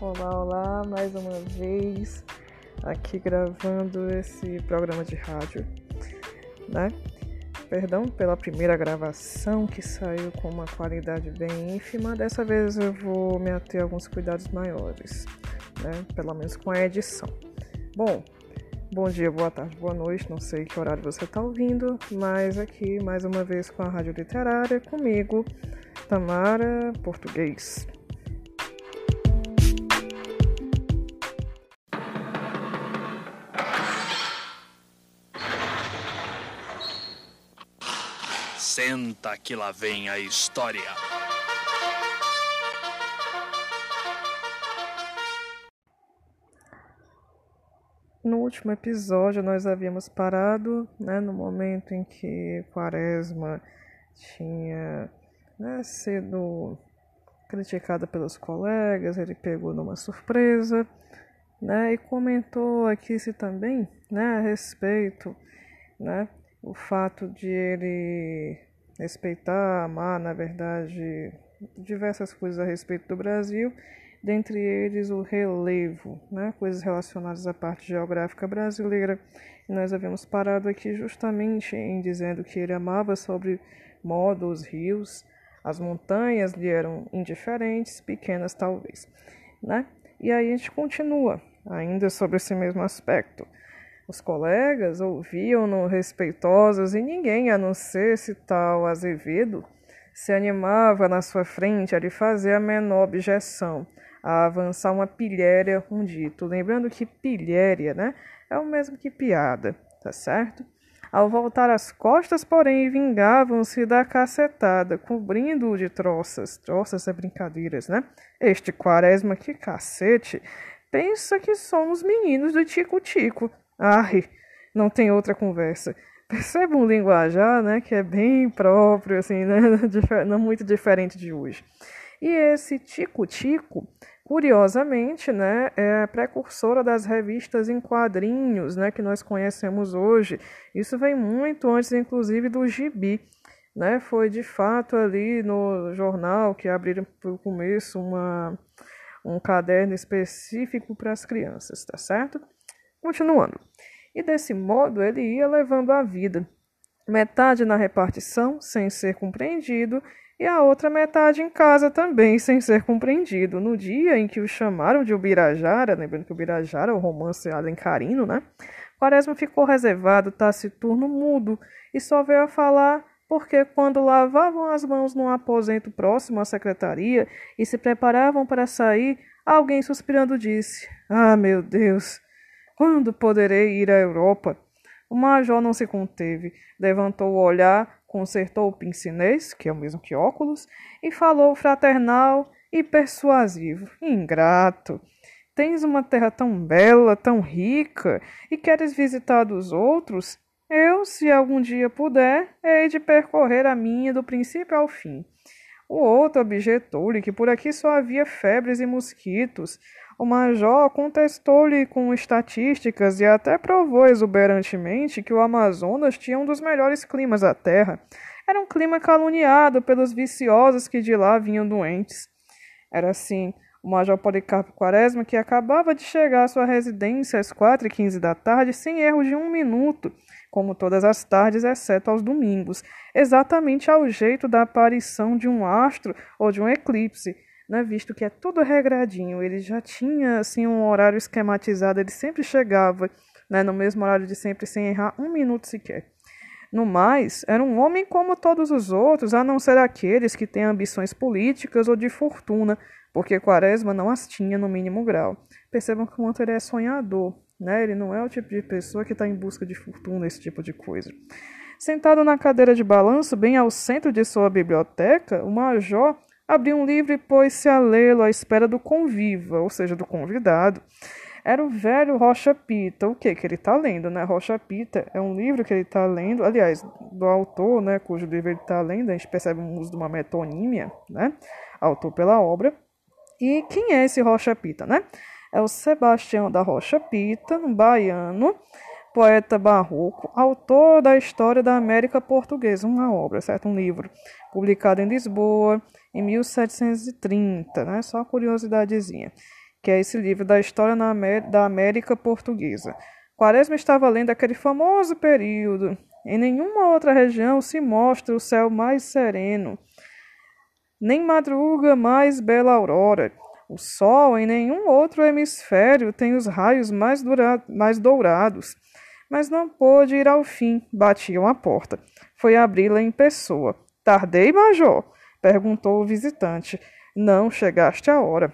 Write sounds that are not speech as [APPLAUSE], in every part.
Olá, olá, mais uma vez aqui gravando esse programa de rádio, né? Perdão pela primeira gravação que saiu com uma qualidade bem ínfima. Dessa vez eu vou me ater a alguns cuidados maiores, né? Pelo menos com a edição. Bom, bom dia, boa tarde, boa noite. Não sei que horário você está ouvindo, mas aqui mais uma vez com a Rádio Literária, comigo, Tamara Português. Senta que lá vem a história. No último episódio, nós havíamos parado né, no momento em que Quaresma tinha né, sido criticada pelos colegas, ele pegou numa surpresa né, e comentou aqui se também né, a respeito né, o fato de ele respeitar, amar, na verdade, diversas coisas a respeito do Brasil, dentre eles o relevo, né, coisas relacionadas à parte geográfica brasileira. E nós havíamos parado aqui justamente em dizendo que ele amava sobre modo os rios, as montanhas lhe eram indiferentes, pequenas talvez, né? E aí a gente continua ainda sobre esse mesmo aspecto. Os colegas ouviam-no respeitosos e ninguém, a não ser esse tal Azevedo, se animava na sua frente a lhe fazer a menor objeção, a avançar uma pilhéria, um dito. Lembrando que pilhéria, né, é o mesmo que piada, tá certo? Ao voltar as costas, porém, vingavam-se da cacetada, cobrindo-o de troças. Troças é brincadeiras, né? Este quaresma, que cacete! Pensa que somos meninos do tico-tico. Ai, não tem outra conversa. Percebe um linguajar, né, que é bem próprio, assim, né, [LAUGHS] não muito diferente de hoje. E esse tico-tico, curiosamente, né, é a precursora das revistas em quadrinhos, né, que nós conhecemos hoje. Isso vem muito antes, inclusive, do gibi. Né, foi de fato ali no jornal que abriram para o começo uma, um caderno específico para as crianças, tá certo? Continuando. E desse modo ele ia levando a vida, metade na repartição, sem ser compreendido, e a outra metade em casa também, sem ser compreendido. No dia em que o chamaram de Ubirajara, lembrando que Ubirajara é o romance alencarino, né? Quaresma ficou reservado, taciturno, mudo, e só veio a falar porque quando lavavam as mãos num aposento próximo à secretaria e se preparavam para sair, alguém suspirando disse: Ah, meu Deus! Quando poderei ir à Europa? O major não se conteve, levantou o olhar, consertou o pincinês, que é o mesmo que óculos, e falou fraternal e persuasivo. Ingrato! Tens uma terra tão bela, tão rica, e queres visitar dos outros? Eu, se algum dia puder, hei de percorrer a minha do princípio ao fim. O outro objetou-lhe que por aqui só havia febres e mosquitos, o major contestou-lhe com estatísticas e até provou exuberantemente que o Amazonas tinha um dos melhores climas da Terra. Era um clima caluniado pelos viciosos que de lá vinham doentes. Era assim o Major Policarpo Quaresma, que acabava de chegar à sua residência às quatro e quinze da tarde, sem erro de um minuto, como todas as tardes, exceto aos domingos, exatamente ao jeito da aparição de um astro ou de um eclipse né, visto que é tudo regradinho, ele já tinha assim um horário esquematizado, ele sempre chegava né, no mesmo horário de sempre sem errar um minuto sequer. No mais, era um homem como todos os outros, a não ser aqueles que têm ambições políticas ou de fortuna, porque Quaresma não as tinha no mínimo grau. Percebam que o quanto ele é sonhador, né? Ele não é o tipo de pessoa que está em busca de fortuna, esse tipo de coisa. Sentado na cadeira de balanço, bem ao centro de sua biblioteca, o major Abriu um livro e pôs-se a lê-lo à espera do conviva, ou seja, do convidado. Era o velho Rocha Pita. O que que ele está lendo, né? Rocha Pita é um livro que ele está lendo, aliás, do autor, né, cujo livro ele está lendo, a gente percebe o uso de uma metonímia, né? Autor pela obra. E quem é esse Rocha Pita, né? É o Sebastião da Rocha Pita, um baiano, poeta barroco, autor da História da América Portuguesa, uma obra, certo? Um livro publicado em Lisboa em 1730, né? Só curiosidadezinha. que é esse livro da história da América Portuguesa. Quaresma estava lendo aquele famoso período. Em nenhuma outra região se mostra o céu mais sereno, nem madruga mais bela aurora. O sol em nenhum outro hemisfério tem os raios mais, mais dourados. Mas não pôde ir ao fim, batiam a porta. Foi abri-la em pessoa. Tardei, major? perguntou o visitante. Não chegaste a hora.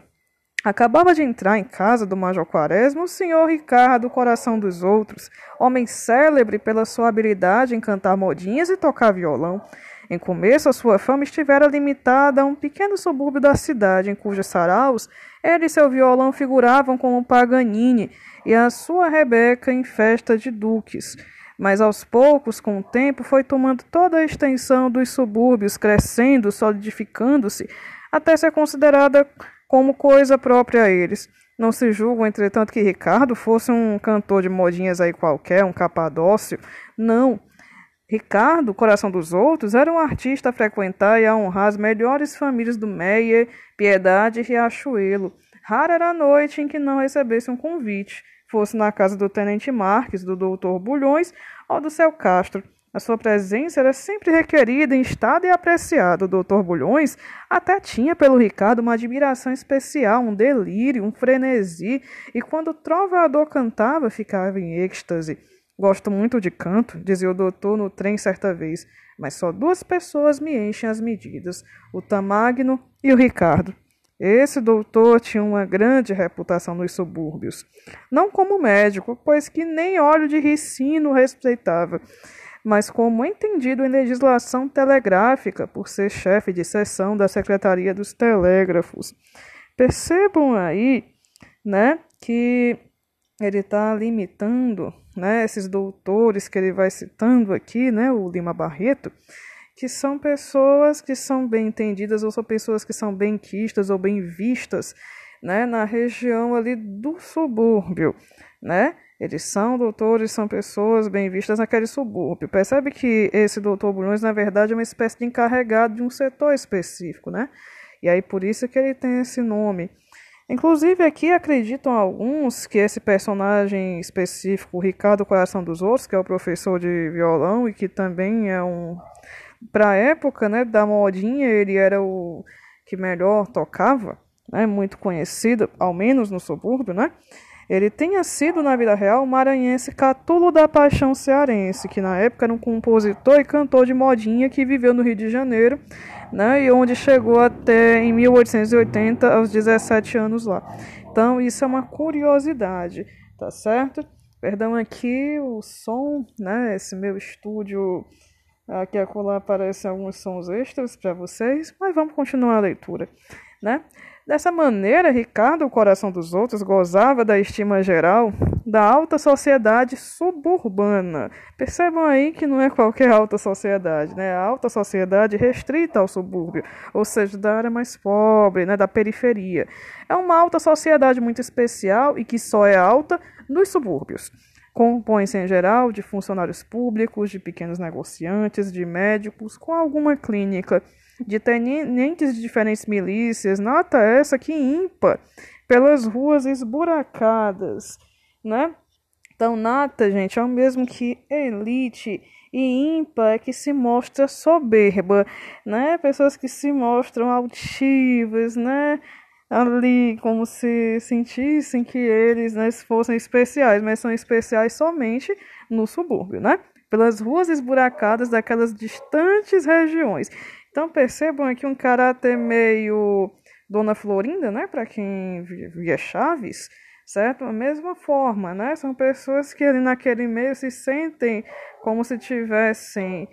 Acabava de entrar em casa do Major Quaresma o senhor Ricardo Coração dos Outros, homem célebre pela sua habilidade em cantar modinhas e tocar violão. Em começo, a sua fama estivera limitada a um pequeno subúrbio da cidade, em cujos saraus ele e seu violão figuravam como Paganini e a sua Rebeca em festa de duques. Mas aos poucos, com o tempo, foi tomando toda a extensão dos subúrbios, crescendo, solidificando-se, até ser considerada como coisa própria a eles. Não se julga, entretanto, que Ricardo fosse um cantor de modinhas aí qualquer, um capadócio. Não. Ricardo, coração dos outros, era um artista a frequentar e a honrar as melhores famílias do Meyer, Piedade e Riachuelo. Rara era a noite em que não recebesse um convite, fosse na casa do Tenente Marques, do doutor Bulhões ou do Céu Castro. A sua presença era sempre requerida, instada e apreciada. O doutor Bulhões até tinha pelo Ricardo uma admiração especial, um delírio, um frenesi, e quando o trovador cantava, ficava em êxtase. Gosto muito de canto, dizia o doutor no trem certa vez, mas só duas pessoas me enchem as medidas: o Tamagno e o Ricardo. Esse doutor tinha uma grande reputação nos subúrbios. Não como médico, pois que nem óleo de ricino respeitava mas como entendido em legislação telegráfica, por ser chefe de seção da Secretaria dos Telégrafos. Percebam aí, né, que ele está limitando, né, esses doutores que ele vai citando aqui, né, o Lima Barreto, que são pessoas que são bem entendidas ou são pessoas que são bem quistas ou bem vistas, né, na região ali do subúrbio, né? Eles são doutores, são pessoas bem vistas naquele subúrbio. Percebe que esse doutor Bulhões, na verdade, é uma espécie de encarregado de um setor específico, né? E aí por isso que ele tem esse nome. Inclusive aqui acreditam alguns que esse personagem específico, Ricardo Coração dos Outros, que é o professor de violão e que também é um para a época, né, da modinha, ele era o que melhor tocava, né, muito conhecido, ao menos no subúrbio, né? ele tenha sido, na vida real, maranhense Catulo da Paixão Cearense, que na época era um compositor e cantor de modinha que viveu no Rio de Janeiro, né, e onde chegou até em 1880, aos 17 anos lá. Então, isso é uma curiosidade, tá certo? Perdão aqui o som, né, esse meu estúdio aqui acolá aparecem alguns sons extras para vocês, mas vamos continuar a leitura, né? Dessa maneira, Ricardo, o coração dos outros, gozava da estima geral da alta sociedade suburbana. Percebam aí que não é qualquer alta sociedade, né? A alta sociedade restrita ao subúrbio, ou seja, da área mais pobre, né? da periferia. É uma alta sociedade muito especial e que só é alta nos subúrbios. Compõe-se em geral de funcionários públicos, de pequenos negociantes, de médicos, com alguma clínica de tenentes de diferentes milícias, nota essa que ímpar, pelas ruas esburacadas, né? Então, nata, gente, é o mesmo que elite e ímpar é que se mostra soberba, né? Pessoas que se mostram altivas, né? Ali, como se sentissem que eles né, fossem especiais, mas são especiais somente no subúrbio, né? Pelas ruas esburacadas daquelas distantes regiões. Então percebam aqui um caráter meio Dona Florinda, né? Para quem via Chaves, certo? A mesma forma, né? São pessoas que ali naquele meio se sentem como se tivessem,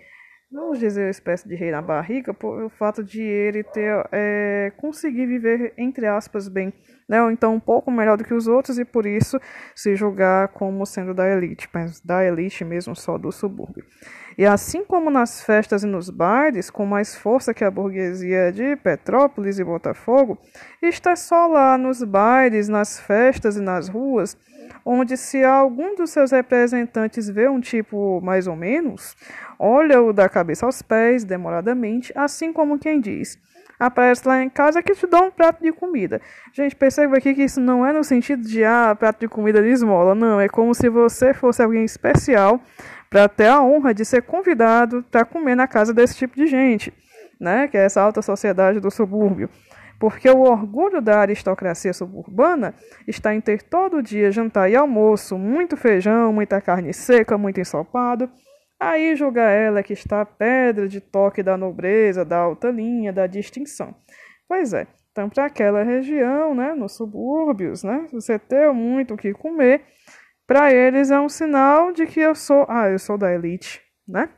vamos dizer, uma espécie de rei na barriga, por o fato de ele ter é, conseguir viver, entre aspas, bem, né? Ou então um pouco melhor do que os outros e por isso se julgar como sendo da elite, mas da elite mesmo só do subúrbio. E assim como nas festas e nos bares, com mais força que a burguesia de Petrópolis e Botafogo, está só lá nos bares, nas festas e nas ruas onde se algum dos seus representantes vê um tipo mais ou menos, olha-o da cabeça aos pés, demoradamente, assim como quem diz: aparece lá em casa que te dá um prato de comida. Gente, perceba aqui que isso não é no sentido de ah, prato de comida de esmola, não, é como se você fosse alguém especial para ter a honra de ser convidado para comer na casa desse tipo de gente, né? Que é essa alta sociedade do subúrbio. Porque o orgulho da aristocracia suburbana está em ter todo dia jantar e almoço, muito feijão, muita carne seca, muito ensopado, Aí julga ela que está a pedra de toque da nobreza, da alta linha, da distinção. Pois é, então para aquela região, né, nos subúrbios, né, você ter muito o que comer, para eles é um sinal de que eu sou, ah, eu sou da elite, né?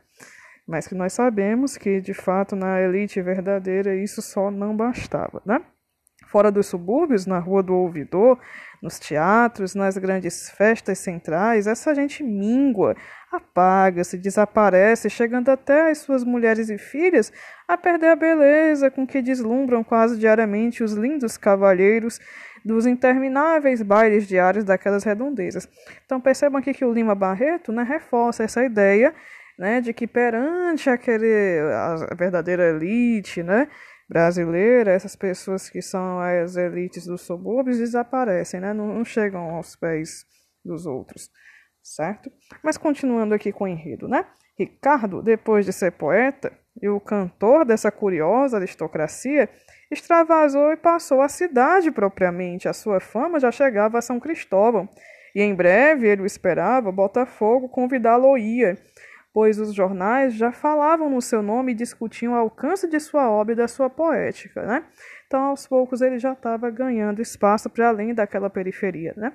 Mas que nós sabemos que de fato na elite verdadeira isso só não bastava, né? Fora dos subúrbios, na Rua do Ouvidor, nos teatros, nas grandes festas centrais, essa gente míngua, apaga-se, desaparece, chegando até as suas mulheres e filhas a perder a beleza com que deslumbram quase diariamente os lindos cavalheiros dos intermináveis bailes diários daquelas redondezas. Então percebam aqui que o Lima Barreto né, reforça essa ideia né, de que perante aquele, a verdadeira elite, né, brasileira, essas pessoas que são as elites dos subúrbios desaparecem, né? não, não chegam aos pés dos outros, certo? Mas continuando aqui com o enredo, né? Ricardo, depois de ser poeta e o cantor dessa curiosa aristocracia, extravasou e passou à cidade propriamente. A sua fama já chegava a São Cristóvão, e em breve ele o esperava, Botafogo convidá-lo-ia pois os jornais já falavam no seu nome e discutiam o alcance de sua obra e da sua poética, né? Então, aos poucos, ele já estava ganhando espaço para além daquela periferia, né?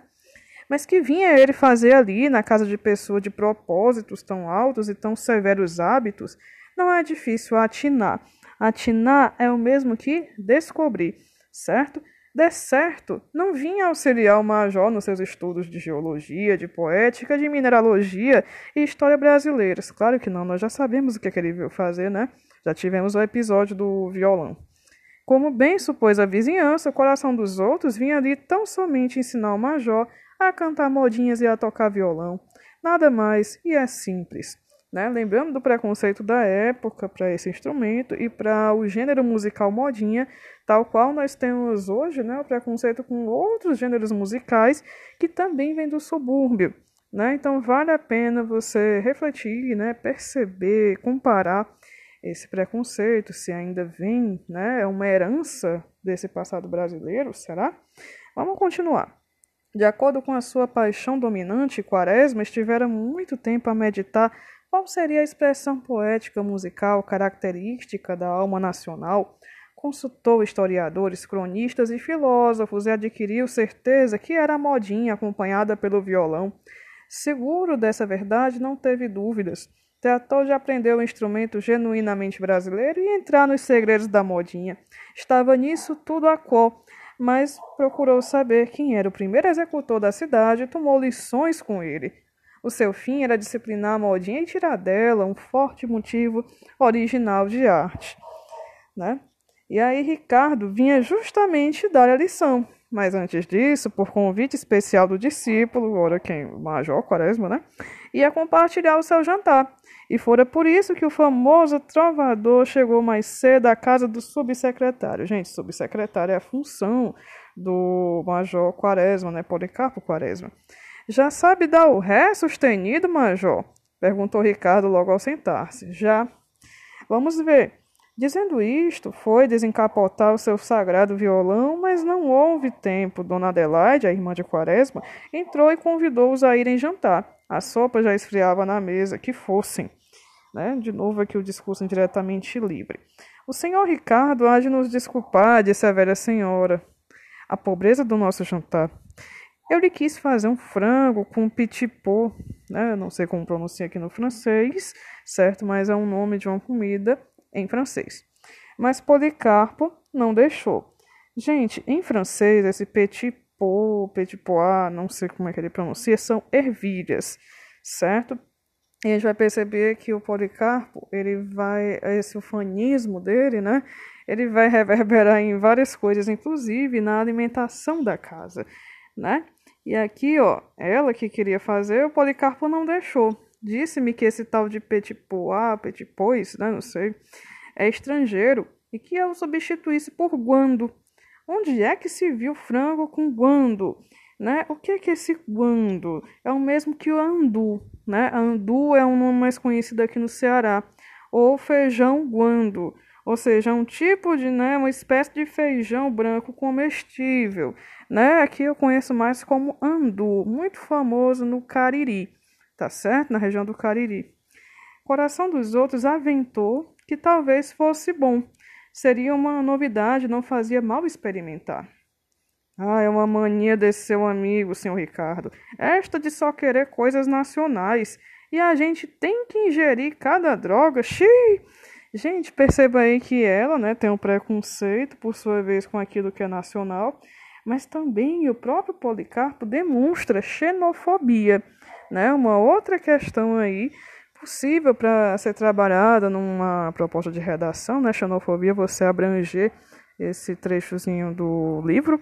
Mas que vinha ele fazer ali, na casa de pessoa de propósitos tão altos e tão severos hábitos, não é difícil atinar. Atinar é o mesmo que descobrir, certo? De certo, não vinha auxiliar o major nos seus estudos de geologia, de poética, de mineralogia e história brasileiras. Claro que não, nós já sabemos o que, é que ele veio fazer, né? Já tivemos o episódio do violão. Como bem supôs a vizinhança, o coração dos outros vinha ali tão somente ensinar o major a cantar modinhas e a tocar violão. Nada mais, e é simples. Né? Lembrando do preconceito da época para esse instrumento e para o gênero musical modinha, tal qual nós temos hoje né, o preconceito com outros gêneros musicais que também vêm do subúrbio. Né? Então vale a pena você refletir, né, perceber, comparar esse preconceito, se ainda vem, né, é uma herança desse passado brasileiro, será? Vamos continuar. De acordo com a sua paixão dominante, Quaresma estivera muito tempo a meditar qual seria a expressão poética musical característica da alma nacional? Consultou historiadores, cronistas e filósofos e adquiriu certeza que era a modinha acompanhada pelo violão. Seguro dessa verdade, não teve dúvidas. Tratou de aprender o instrumento genuinamente brasileiro e entrar nos segredos da modinha. Estava nisso tudo a qual, mas procurou saber quem era o primeiro executor da cidade e tomou lições com ele. O seu fim era disciplinar a modinha e tirar dela um forte motivo original de arte. Né? E aí Ricardo vinha justamente dar a lição. Mas antes disso, por convite especial do discípulo, ora quem? O Major Quaresma, né? Ia compartilhar o seu jantar. E fora por isso que o famoso trovador chegou mais cedo à casa do subsecretário. Gente, subsecretário é a função do Major Quaresma, né? Policarpo Quaresma. Já sabe dar o ré sustenido, major? Perguntou Ricardo logo ao sentar-se. Já. Vamos ver. Dizendo isto, foi desencapotar o seu sagrado violão, mas não houve tempo. Dona Adelaide, a irmã de Quaresma, entrou e convidou-os a irem jantar. A sopa já esfriava na mesa, que fossem. Né? De novo aqui o discurso indiretamente livre. O senhor Ricardo há de nos desculpar, disse a velha senhora. A pobreza do nosso jantar. Eu lhe quis fazer um frango com petit pot, né? não sei como pronuncia aqui no francês, certo? Mas é um nome de uma comida em francês. Mas Policarpo não deixou. Gente, em francês, esse petit pot, petit pois, não sei como é que ele pronuncia, são ervilhas, certo? E a gente vai perceber que o Policarpo, ele vai, esse ufanismo dele, né? Ele vai [LAUGHS] reverberar em várias coisas, inclusive na alimentação da casa, né? E aqui, ó, ela que queria fazer, o Policarpo não deixou. Disse-me que esse tal de Petit Pois, Petit Pois, né, não sei, é estrangeiro e que eu substituísse por guando. Onde é que se viu frango com guando? Né? O que é que é esse guando? É o mesmo que o andu, né? Andu é um nome mais conhecido aqui no Ceará, ou feijão guando, ou seja, é um tipo de, né, uma espécie de feijão branco comestível, né? Aqui eu conheço mais como andu, muito famoso no Cariri, tá certo? Na região do Cariri. Coração dos outros aventou que talvez fosse bom. Seria uma novidade, não fazia mal experimentar. Ah, é uma mania desse seu amigo, senhor Ricardo. Esta de só querer coisas nacionais. E a gente tem que ingerir cada droga. Xiii! Gente, perceba aí que ela né, tem um preconceito, por sua vez, com aquilo que é nacional, mas também o próprio Policarpo demonstra xenofobia. Né? Uma outra questão aí possível para ser trabalhada numa proposta de redação, né? Xenofobia, você abranger esse trechozinho do livro,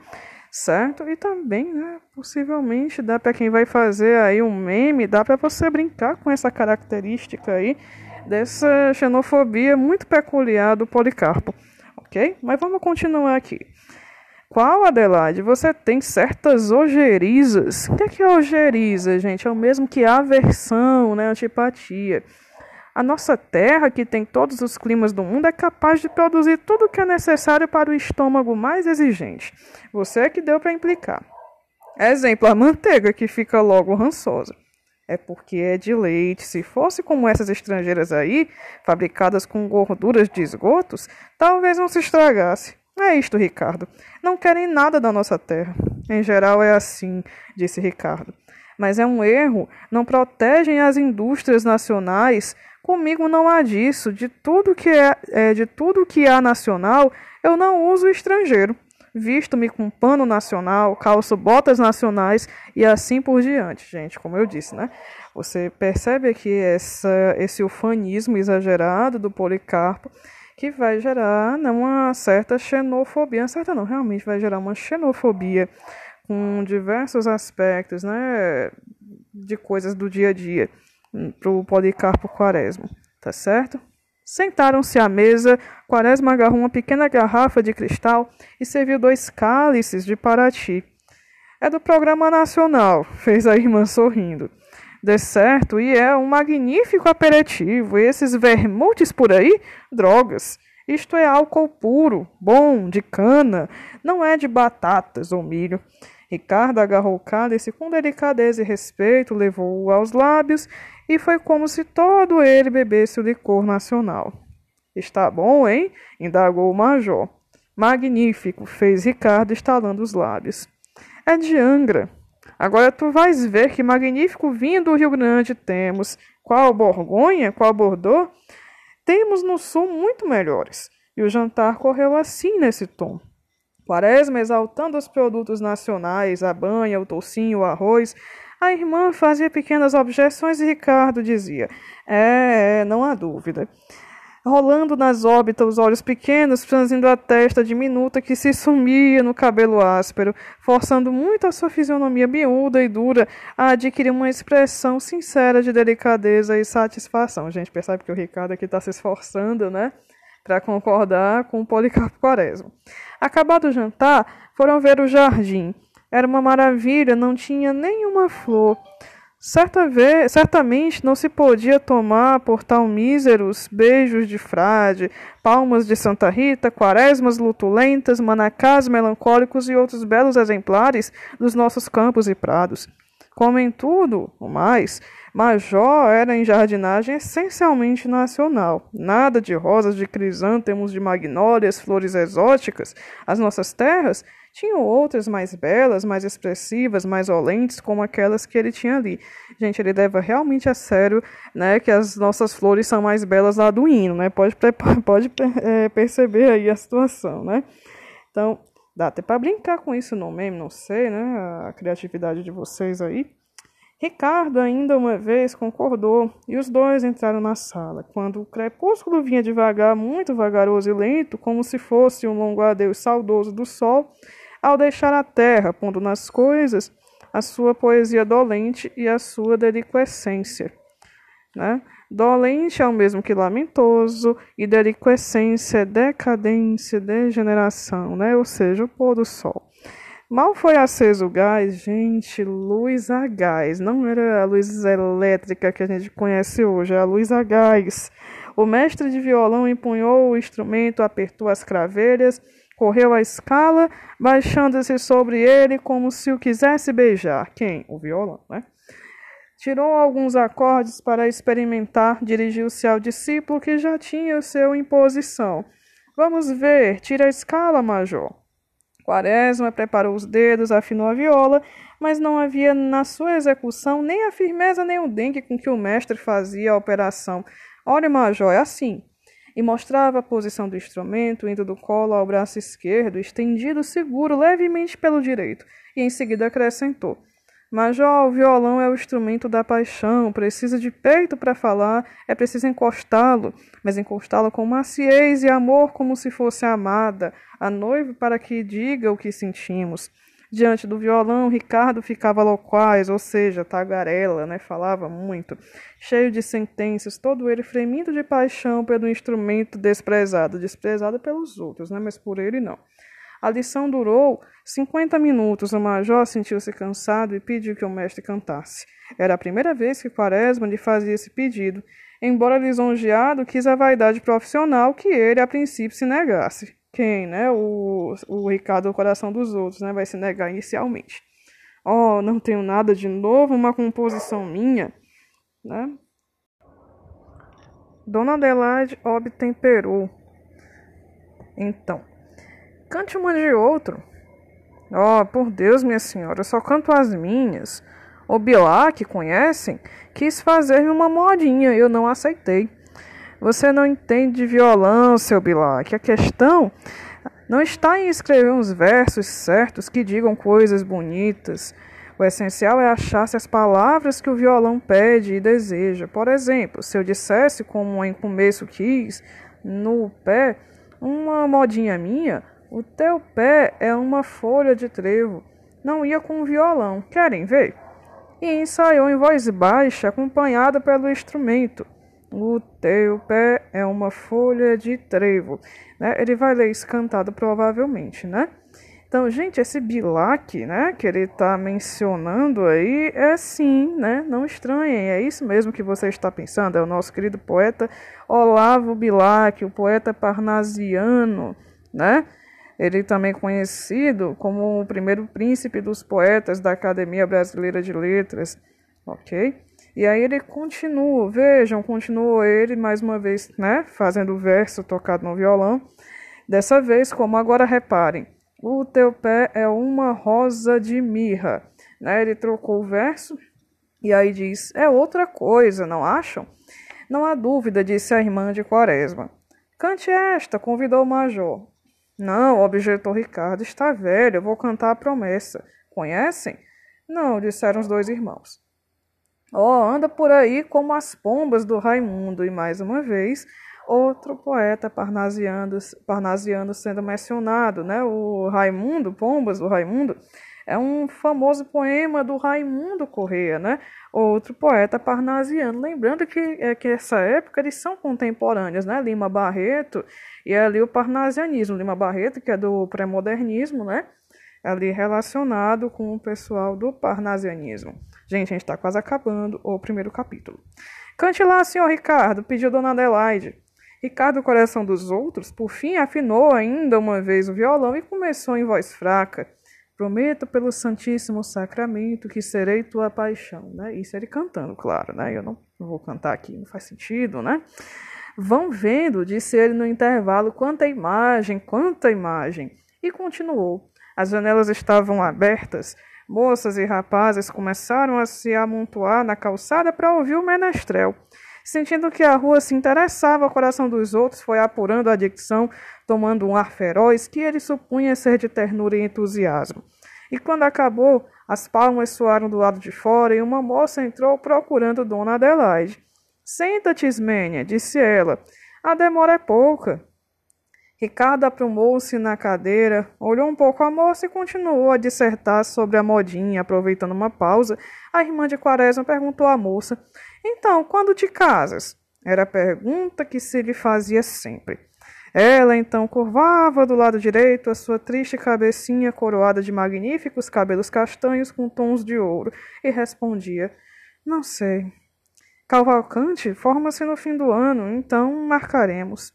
certo? E também, né, possivelmente dá para quem vai fazer aí um meme, dá para você brincar com essa característica aí dessa xenofobia muito peculiar do Policarpo, ok? Mas vamos continuar aqui. Qual, Adelaide? Você tem certas ogerizas. O que é, é ojeriza, gente? É o mesmo que aversão, né? Antipatia. A nossa terra, que tem todos os climas do mundo, é capaz de produzir tudo o que é necessário para o estômago mais exigente. Você é que deu para implicar. Exemplo, a manteiga, que fica logo rançosa. É porque é de leite. Se fosse como essas estrangeiras aí, fabricadas com gorduras de esgotos, talvez não se estragasse. É isto, Ricardo. Não querem nada da nossa terra. Em geral é assim, disse Ricardo. Mas é um erro. Não protegem as indústrias nacionais. Comigo não há disso. De tudo que é, é de tudo que há nacional, eu não uso estrangeiro. Visto-me com pano nacional, calço botas nacionais e assim por diante, gente, como eu disse, né? Você percebe aqui essa, esse ufanismo exagerado do Policarpo que vai gerar né, uma certa xenofobia, certa não, realmente vai gerar uma xenofobia com diversos aspectos, né, de coisas do dia a dia para o Policarpo Quaresma, tá certo? Sentaram-se à mesa, Quaresma agarrou uma pequena garrafa de cristal e serviu dois cálices de Paraty. É do programa nacional, [LAUGHS] fez a irmã sorrindo dê certo e é um magnífico aperitivo. E esses vermutes por aí, drogas. Isto é álcool puro, bom, de cana, não é de batatas ou milho. Ricardo agarrou o cálice com delicadeza e respeito, levou-o aos lábios e foi como se todo ele bebesse o licor nacional. Está bom, hein? indagou o major. Magnífico, fez Ricardo estalando os lábios. É de Angra, Agora tu vais ver que magnífico vinho do Rio Grande temos. Qual Borgonha, qual Bordeaux? Temos no sul muito melhores. E o jantar correu assim nesse tom. Quaresma exaltando os produtos nacionais, a banha, o toucinho, o arroz. A irmã fazia pequenas objeções e Ricardo dizia: É, é não há dúvida rolando nas órbitas os olhos pequenos, franzindo a testa diminuta que se sumia no cabelo áspero, forçando muito a sua fisionomia miúda e dura a adquirir uma expressão sincera de delicadeza e satisfação. Gente, percebe que o Ricardo aqui está se esforçando, né? Para concordar com o Policarpo Quaresma. Acabado o jantar, foram ver o jardim. Era uma maravilha, não tinha nenhuma flor. Certa vez, certamente não se podia tomar por tal míseros beijos de frade, palmas de Santa Rita, quaresmas lutulentas, manacás melancólicos e outros belos exemplares dos nossos campos e prados. Como em tudo o mais, Major era em jardinagem essencialmente nacional. Nada de rosas, de crisântemos, de magnólias, flores exóticas. As nossas terras tinham outras mais belas, mais expressivas, mais olentes, como aquelas que ele tinha ali. Gente, ele leva realmente a sério né, que as nossas flores são mais belas lá do hino, né? Pode, [LAUGHS] pode é, perceber aí a situação, né? Então, dá até para brincar com isso no meme, não sei, né? A criatividade de vocês aí. Ricardo ainda uma vez concordou e os dois entraram na sala. Quando o crepúsculo vinha devagar, muito vagaroso e lento, como se fosse um longo adeus saudoso do sol, ao deixar a terra, pondo nas coisas, a sua poesia dolente e a sua deliquescência. Né? Dolente é o mesmo que lamentoso, e deliquescência é decadência, degeneração, né? ou seja, o pôr do sol. Mal foi aceso o gás, gente, luz a gás. Não era a luz elétrica que a gente conhece hoje, é a luz a gás. O mestre de violão empunhou o instrumento, apertou as craveiras, correu a escala, baixando-se sobre ele como se o quisesse beijar. Quem? O violão, né? Tirou alguns acordes para experimentar, dirigiu-se ao discípulo que já tinha o seu em posição. Vamos ver, tira a escala, major. Quaresma preparou os dedos, afinou a viola, mas não havia na sua execução nem a firmeza nem o dengue com que o mestre fazia a operação. Olha, major, é assim e mostrava a posição do instrumento, indo do colo ao braço esquerdo, estendido seguro levemente pelo direito, e em seguida acrescentou: Major, o violão é o instrumento da paixão, precisa de peito para falar, é preciso encostá-lo, mas encostá-lo com maciez e amor como se fosse amada, a noiva para que diga o que sentimos. Diante do violão, Ricardo ficava loquaz, ou seja, tagarela, né? falava muito, cheio de sentenças, todo ele fremindo de paixão pelo instrumento desprezado, desprezado pelos outros, né? mas por ele não. A lição durou 50 minutos. O major sentiu-se cansado e pediu que o mestre cantasse. Era a primeira vez que Quaresma lhe fazia esse pedido, embora lisonjeado quis a vaidade profissional que ele, a princípio, se negasse quem, né? O, o Ricardo, o coração dos outros, né? Vai se negar inicialmente. Oh, não tenho nada de novo, uma composição minha, né? Dona Adelaide obtemperou. Então, cante uma de outro. Oh, por Deus, minha senhora, eu só canto as minhas. O Bilac, conhecem, quis fazer-me uma modinha eu não aceitei. Você não entende de violão, seu Bilac. A questão não está em escrever uns versos certos que digam coisas bonitas. O essencial é achar-se as palavras que o violão pede e deseja. Por exemplo, se eu dissesse, como em começo quis, no pé, uma modinha minha, o teu pé é uma folha de trevo. Não ia com o violão. Querem ver? E ensaiou em voz baixa, acompanhada pelo instrumento. O teu pé é uma folha de trevo. Né? Ele vai ler isso cantado provavelmente, né? Então, gente, esse Bilac, né, que ele está mencionando aí, é sim, né? Não estranhem, é isso mesmo que você está pensando. É o nosso querido poeta Olavo Bilac, o poeta parnasiano, né? Ele também conhecido como o primeiro príncipe dos poetas da Academia Brasileira de Letras, ok? E aí ele continua, vejam, continua ele mais uma vez, né, fazendo o verso tocado no violão. Dessa vez, como agora reparem, o teu pé é uma rosa de mirra, né? Ele trocou o verso e aí diz: é outra coisa, não acham? Não há dúvida, disse a irmã de Quaresma. Cante esta, convidou o major. Não, objetou Ricardo, está velho, eu vou cantar a promessa. Conhecem? Não, disseram os dois irmãos. Oh, anda por aí como as pombas do Raimundo, e mais uma vez, outro poeta parnasiano, parnasiano sendo mencionado, né? O Raimundo, Pombas do Raimundo, é um famoso poema do Raimundo Correia, né? Outro poeta parnasiano. Lembrando que, é, que essa época eles são contemporâneos, né? Lima Barreto e ali o parnasianismo. Lima Barreto, que é do pré-modernismo, né? Ali relacionado com o pessoal do parnasianismo. Gente, a gente está quase acabando o primeiro capítulo. Cante lá, senhor Ricardo, pediu Dona Adelaide. Ricardo, coração dos outros, por fim afinou ainda uma vez o violão e começou em voz fraca. Prometo pelo Santíssimo Sacramento que serei tua paixão, né? Isso ele cantando, claro, né? Eu não vou cantar aqui, não faz sentido, né? Vão vendo, disse ele no intervalo, quanta imagem, quanta imagem. E continuou. As janelas estavam abertas Moças e rapazes começaram a se amontoar na calçada para ouvir o menestrel. Sentindo que a rua se interessava ao coração dos outros, foi apurando a dicção, tomando um ar feroz que ele supunha ser de ternura e entusiasmo. E quando acabou, as palmas soaram do lado de fora e uma moça entrou procurando Dona Adelaide. Senta-te, Ismênia, disse ela. A demora é pouca. Ricardo aprumou-se na cadeira, olhou um pouco a moça e continuou a dissertar sobre a modinha. Aproveitando uma pausa, a irmã de Quaresma perguntou à moça: Então, quando te casas? Era a pergunta que se lhe fazia sempre. Ela então curvava do lado direito a sua triste cabecinha coroada de magníficos cabelos castanhos com tons de ouro e respondia: Não sei. Cavalcante forma-se no fim do ano, então marcaremos.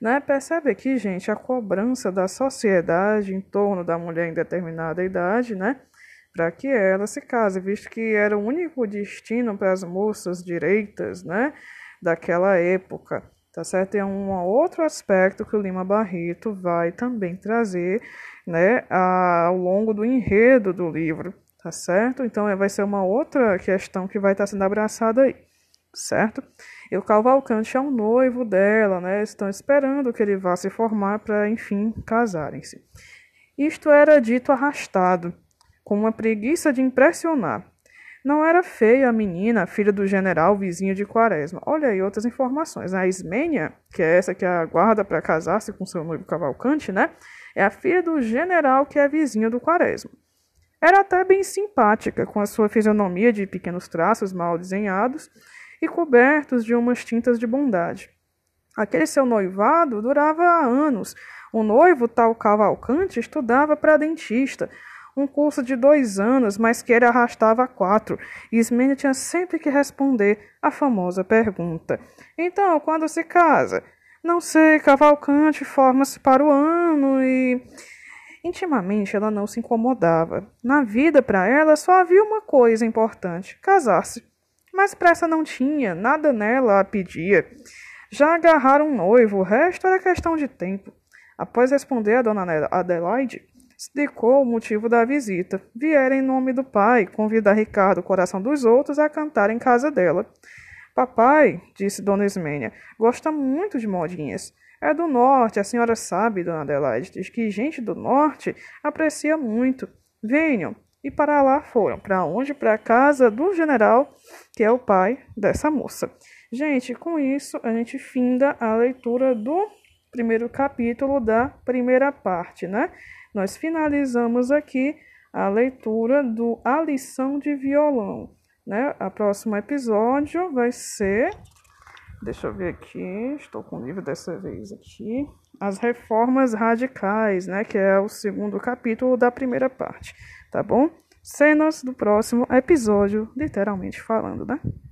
Né? Percebe aqui, gente, a cobrança da sociedade em torno da mulher em determinada idade, né? Para que ela se case, visto que era o único destino para as moças direitas, né? Daquela época, tá certo? É um outro aspecto que o Lima Barreto vai também trazer, né? Ao longo do enredo do livro, tá certo? Então vai ser uma outra questão que vai estar sendo abraçada aí, certo? E o Cavalcante é um noivo dela, né? Estão esperando que ele vá se formar para, enfim, casarem-se. Isto era dito arrastado, com uma preguiça de impressionar. Não era feia a menina, filha do general vizinho de Quaresma. Olha aí outras informações. A Ismênia, que é essa que aguarda para casar-se com seu noivo Cavalcante, né? É a filha do general que é vizinho do Quaresma. Era até bem simpática, com a sua fisionomia de pequenos traços mal desenhados e cobertos de umas tintas de bondade. Aquele seu noivado durava anos. O noivo, tal Cavalcante, estudava para dentista, um curso de dois anos, mas que ele arrastava quatro. E Ismênia tinha sempre que responder a famosa pergunta: Então, quando se casa? Não sei, Cavalcante forma-se para o ano e. Intimamente ela não se incomodava. Na vida, para ela, só havia uma coisa importante: casar-se. Mas pressa não tinha, nada nela a pedia. Já agarraram um noivo, o resto era questão de tempo. Após responder a dona Adelaide, explicou o motivo da visita. Viera em nome do pai convidar Ricardo, coração dos outros, a cantar em casa dela. Papai, disse Dona Ismênia, gosta muito de modinhas. É do norte, a senhora sabe, Dona Adelaide, diz que gente do norte aprecia muito. Venham, e para lá foram. Para onde? Para a casa do general, que é o pai dessa moça. Gente, com isso a gente finda a leitura do primeiro capítulo da primeira parte, né? Nós finalizamos aqui a leitura do A Lição de Violão, né? O próximo episódio vai ser Deixa eu ver aqui, estou com o livro dessa vez aqui. As reformas radicais, né? Que é o segundo capítulo da primeira parte tá bom? Cenas do próximo episódio, literalmente falando, né?